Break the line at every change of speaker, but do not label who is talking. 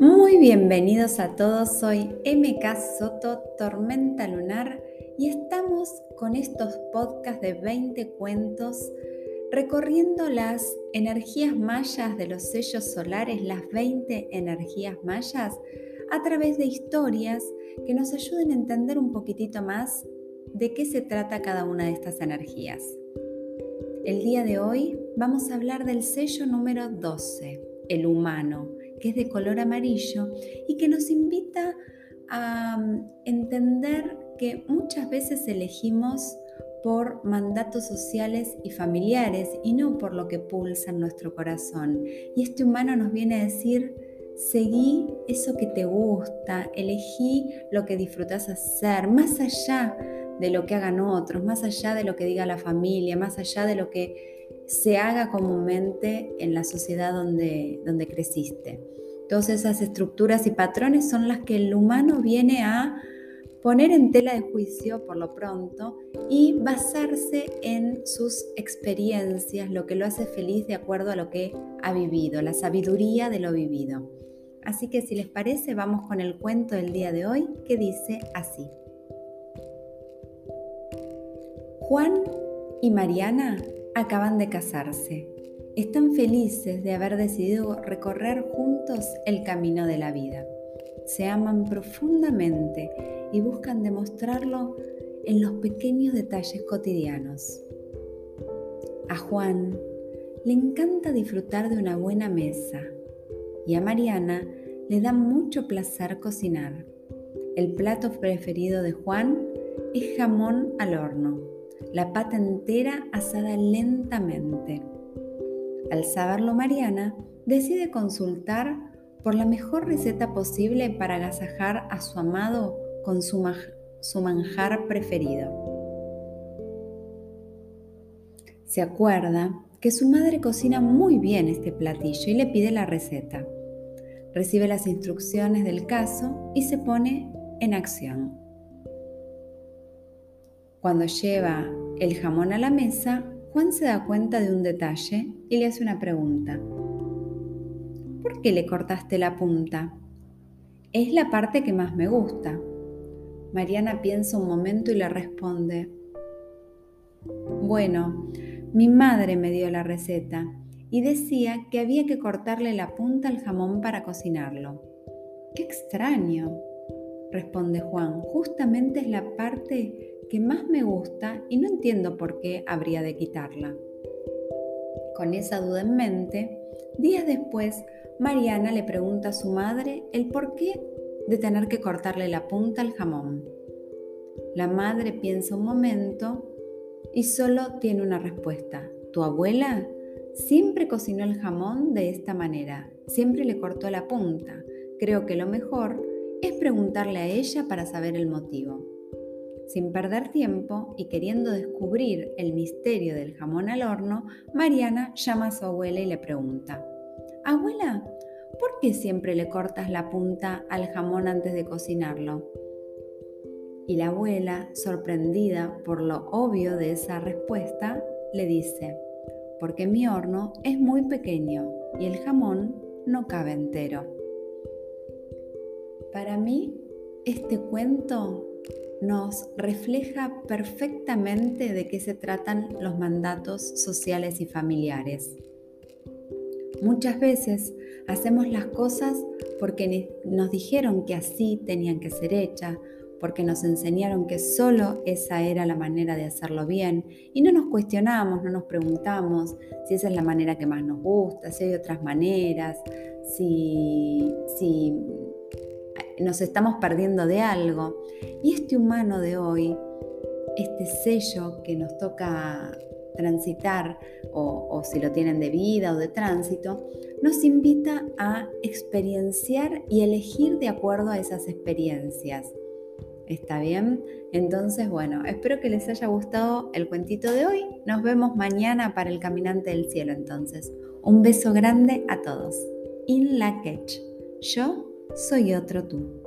Muy bienvenidos a todos, soy MK Soto, Tormenta Lunar, y estamos con estos podcasts de 20 cuentos recorriendo las energías mayas de los sellos solares, las 20 energías mayas, a través de historias que nos ayuden a entender un poquitito más de qué se trata cada una de estas energías. El día de hoy vamos a hablar del sello número 12, el humano que es de color amarillo y que nos invita a mm, entender que muchas veces elegimos por mandatos sociales y familiares y no por lo que pulsa en nuestro corazón. Y este humano nos viene a decir, seguí eso que te gusta, elegí lo que disfrutas hacer, más allá de lo que hagan otros, más allá de lo que diga la familia, más allá de lo que se haga comúnmente en la sociedad donde, donde creciste. Todas esas estructuras y patrones son las que el humano viene a poner en tela de juicio por lo pronto y basarse en sus experiencias, lo que lo hace feliz de acuerdo a lo que ha vivido, la sabiduría de lo vivido. Así que si les parece, vamos con el cuento del día de hoy que dice así. Juan y Mariana acaban de casarse. Están felices de haber decidido recorrer juntos el camino de la vida. Se aman profundamente y buscan demostrarlo en los pequeños detalles cotidianos. A Juan le encanta disfrutar de una buena mesa y a Mariana le da mucho placer cocinar. El plato preferido de Juan es jamón al horno la pata entera asada lentamente. Al saberlo Mariana, decide consultar por la mejor receta posible para agasajar a su amado con su, su manjar preferido. Se acuerda que su madre cocina muy bien este platillo y le pide la receta. Recibe las instrucciones del caso y se pone en acción. Cuando lleva el jamón a la mesa, Juan se da cuenta de un detalle y le hace una pregunta. ¿Por qué le cortaste la punta? Es la parte que más me gusta. Mariana piensa un momento y le responde. Bueno, mi madre me dio la receta y decía que había que cortarle la punta al jamón para cocinarlo. ¡Qué extraño! responde Juan. Justamente es la parte que más me gusta y no entiendo por qué habría de quitarla. Con esa duda en mente, días después, Mariana le pregunta a su madre el porqué de tener que cortarle la punta al jamón. La madre piensa un momento y solo tiene una respuesta. ¿Tu abuela? Siempre cocinó el jamón de esta manera, siempre le cortó la punta. Creo que lo mejor es preguntarle a ella para saber el motivo. Sin perder tiempo y queriendo descubrir el misterio del jamón al horno, Mariana llama a su abuela y le pregunta, Abuela, ¿por qué siempre le cortas la punta al jamón antes de cocinarlo? Y la abuela, sorprendida por lo obvio de esa respuesta, le dice, porque mi horno es muy pequeño y el jamón no cabe entero. Para mí, este cuento nos refleja perfectamente de qué se tratan los mandatos sociales y familiares. Muchas veces hacemos las cosas porque nos dijeron que así tenían que ser hechas, porque nos enseñaron que solo esa era la manera de hacerlo bien y no nos cuestionamos, no nos preguntamos si esa es la manera que más nos gusta, si hay otras maneras, si, si nos estamos perdiendo de algo. Y este humano de hoy, este sello que nos toca transitar, o, si lo tienen de vida o de tránsito, nos invita a experienciar y elegir de acuerdo a esas experiencias. ¿Está bien? Entonces, bueno, espero que les haya gustado el cuentito de hoy. Nos vemos mañana para el Caminante del Cielo entonces. Un beso grande a todos. In la Yo soy.